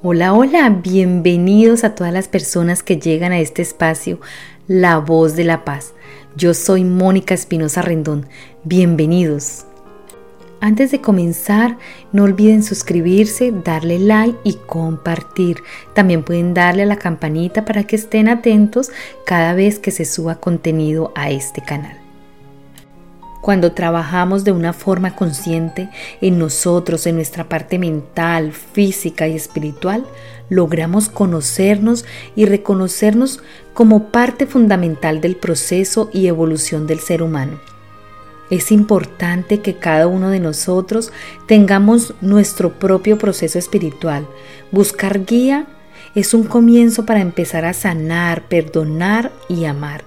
Hola, hola, bienvenidos a todas las personas que llegan a este espacio, La Voz de la Paz. Yo soy Mónica Espinosa Rendón, bienvenidos. Antes de comenzar, no olviden suscribirse, darle like y compartir. También pueden darle a la campanita para que estén atentos cada vez que se suba contenido a este canal. Cuando trabajamos de una forma consciente en nosotros, en nuestra parte mental, física y espiritual, logramos conocernos y reconocernos como parte fundamental del proceso y evolución del ser humano. Es importante que cada uno de nosotros tengamos nuestro propio proceso espiritual. Buscar guía es un comienzo para empezar a sanar, perdonar y amar.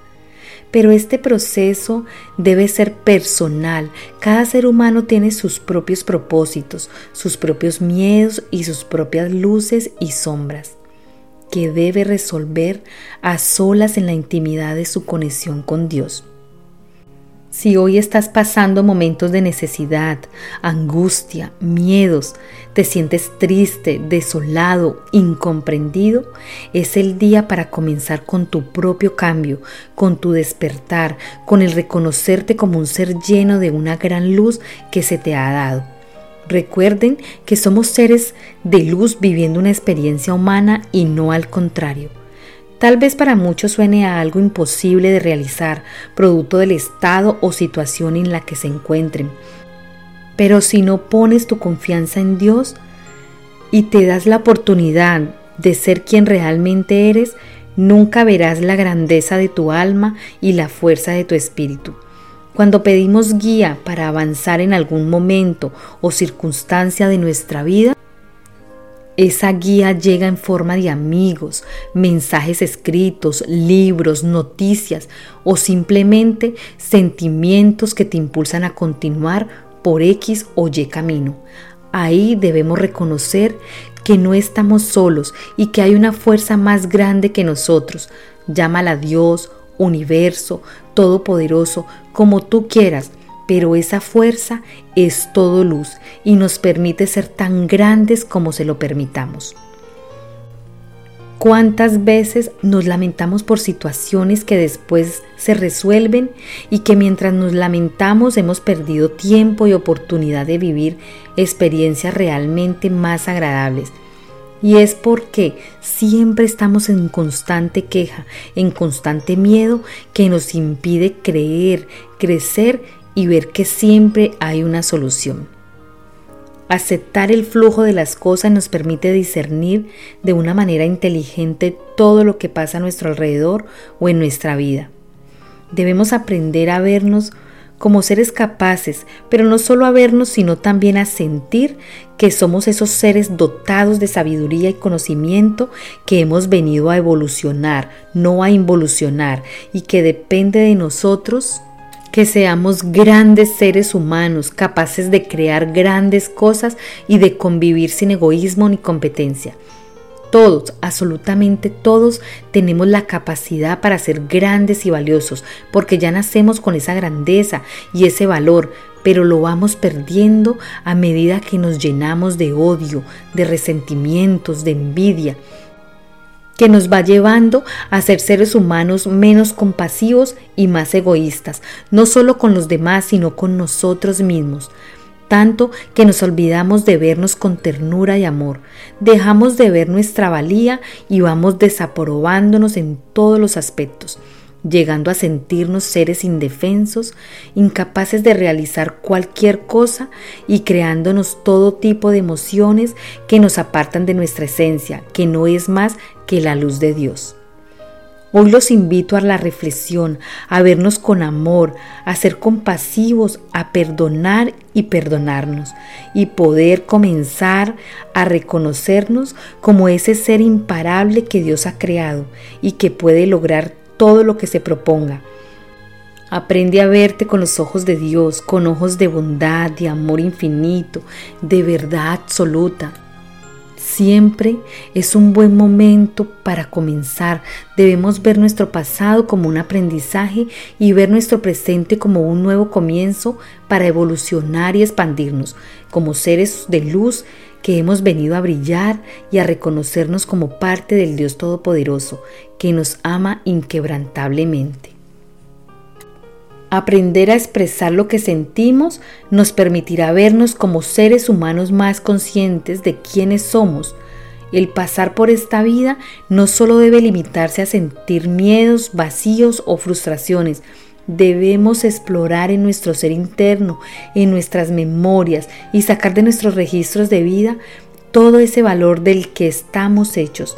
Pero este proceso debe ser personal. Cada ser humano tiene sus propios propósitos, sus propios miedos y sus propias luces y sombras que debe resolver a solas en la intimidad de su conexión con Dios. Si hoy estás pasando momentos de necesidad, angustia, miedos, te sientes triste, desolado, incomprendido, es el día para comenzar con tu propio cambio, con tu despertar, con el reconocerte como un ser lleno de una gran luz que se te ha dado. Recuerden que somos seres de luz viviendo una experiencia humana y no al contrario. Tal vez para muchos suene a algo imposible de realizar, producto del estado o situación en la que se encuentren. Pero si no pones tu confianza en Dios y te das la oportunidad de ser quien realmente eres, nunca verás la grandeza de tu alma y la fuerza de tu espíritu. Cuando pedimos guía para avanzar en algún momento o circunstancia de nuestra vida, esa guía llega en forma de amigos, mensajes escritos, libros, noticias o simplemente sentimientos que te impulsan a continuar por X o Y camino. Ahí debemos reconocer que no estamos solos y que hay una fuerza más grande que nosotros. Llámala Dios, universo, todopoderoso, como tú quieras pero esa fuerza es todo luz y nos permite ser tan grandes como se lo permitamos. ¿Cuántas veces nos lamentamos por situaciones que después se resuelven y que mientras nos lamentamos hemos perdido tiempo y oportunidad de vivir experiencias realmente más agradables? Y es porque siempre estamos en constante queja, en constante miedo que nos impide creer, crecer y ver que siempre hay una solución. Aceptar el flujo de las cosas nos permite discernir de una manera inteligente todo lo que pasa a nuestro alrededor o en nuestra vida. Debemos aprender a vernos como seres capaces, pero no solo a vernos, sino también a sentir que somos esos seres dotados de sabiduría y conocimiento que hemos venido a evolucionar, no a involucionar, y que depende de nosotros que seamos grandes seres humanos capaces de crear grandes cosas y de convivir sin egoísmo ni competencia. Todos, absolutamente todos, tenemos la capacidad para ser grandes y valiosos, porque ya nacemos con esa grandeza y ese valor, pero lo vamos perdiendo a medida que nos llenamos de odio, de resentimientos, de envidia, que nos va llevando a ser seres humanos menos compasivos y más egoístas, no solo con los demás, sino con nosotros mismos. Tanto que nos olvidamos de vernos con ternura y amor, dejamos de ver nuestra valía y vamos desaprobándonos en todos los aspectos llegando a sentirnos seres indefensos, incapaces de realizar cualquier cosa y creándonos todo tipo de emociones que nos apartan de nuestra esencia, que no es más que la luz de Dios. Hoy los invito a la reflexión, a vernos con amor, a ser compasivos, a perdonar y perdonarnos y poder comenzar a reconocernos como ese ser imparable que Dios ha creado y que puede lograr todo lo que se proponga. Aprende a verte con los ojos de Dios, con ojos de bondad, de amor infinito, de verdad absoluta. Siempre es un buen momento para comenzar. Debemos ver nuestro pasado como un aprendizaje y ver nuestro presente como un nuevo comienzo para evolucionar y expandirnos como seres de luz que hemos venido a brillar y a reconocernos como parte del Dios Todopoderoso, que nos ama inquebrantablemente. Aprender a expresar lo que sentimos nos permitirá vernos como seres humanos más conscientes de quiénes somos. El pasar por esta vida no solo debe limitarse a sentir miedos, vacíos o frustraciones, debemos explorar en nuestro ser interno, en nuestras memorias y sacar de nuestros registros de vida todo ese valor del que estamos hechos.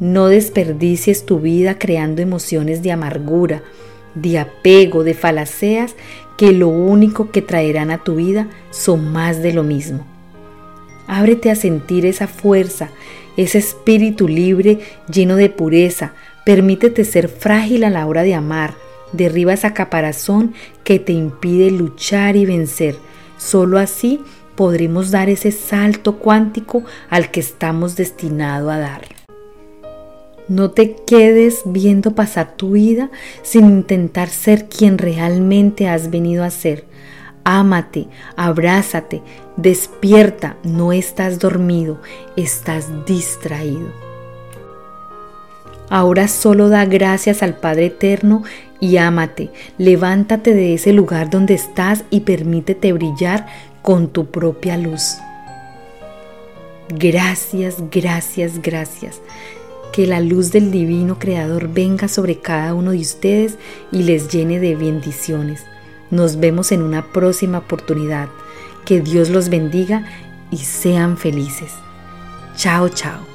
No desperdicies tu vida creando emociones de amargura, de apego, de falaceas que lo único que traerán a tu vida son más de lo mismo. Ábrete a sentir esa fuerza, ese espíritu libre lleno de pureza. Permítete ser frágil a la hora de amar. Derriba esa caparazón que te impide luchar y vencer. Solo así podremos dar ese salto cuántico al que estamos destinados a dar. No te quedes viendo pasar tu vida sin intentar ser quien realmente has venido a ser. Ámate, abrázate, despierta, no estás dormido, estás distraído. Ahora solo da gracias al Padre Eterno y ámate, levántate de ese lugar donde estás y permítete brillar con tu propia luz. Gracias, gracias, gracias. Que la luz del Divino Creador venga sobre cada uno de ustedes y les llene de bendiciones. Nos vemos en una próxima oportunidad. Que Dios los bendiga y sean felices. Chao, chao.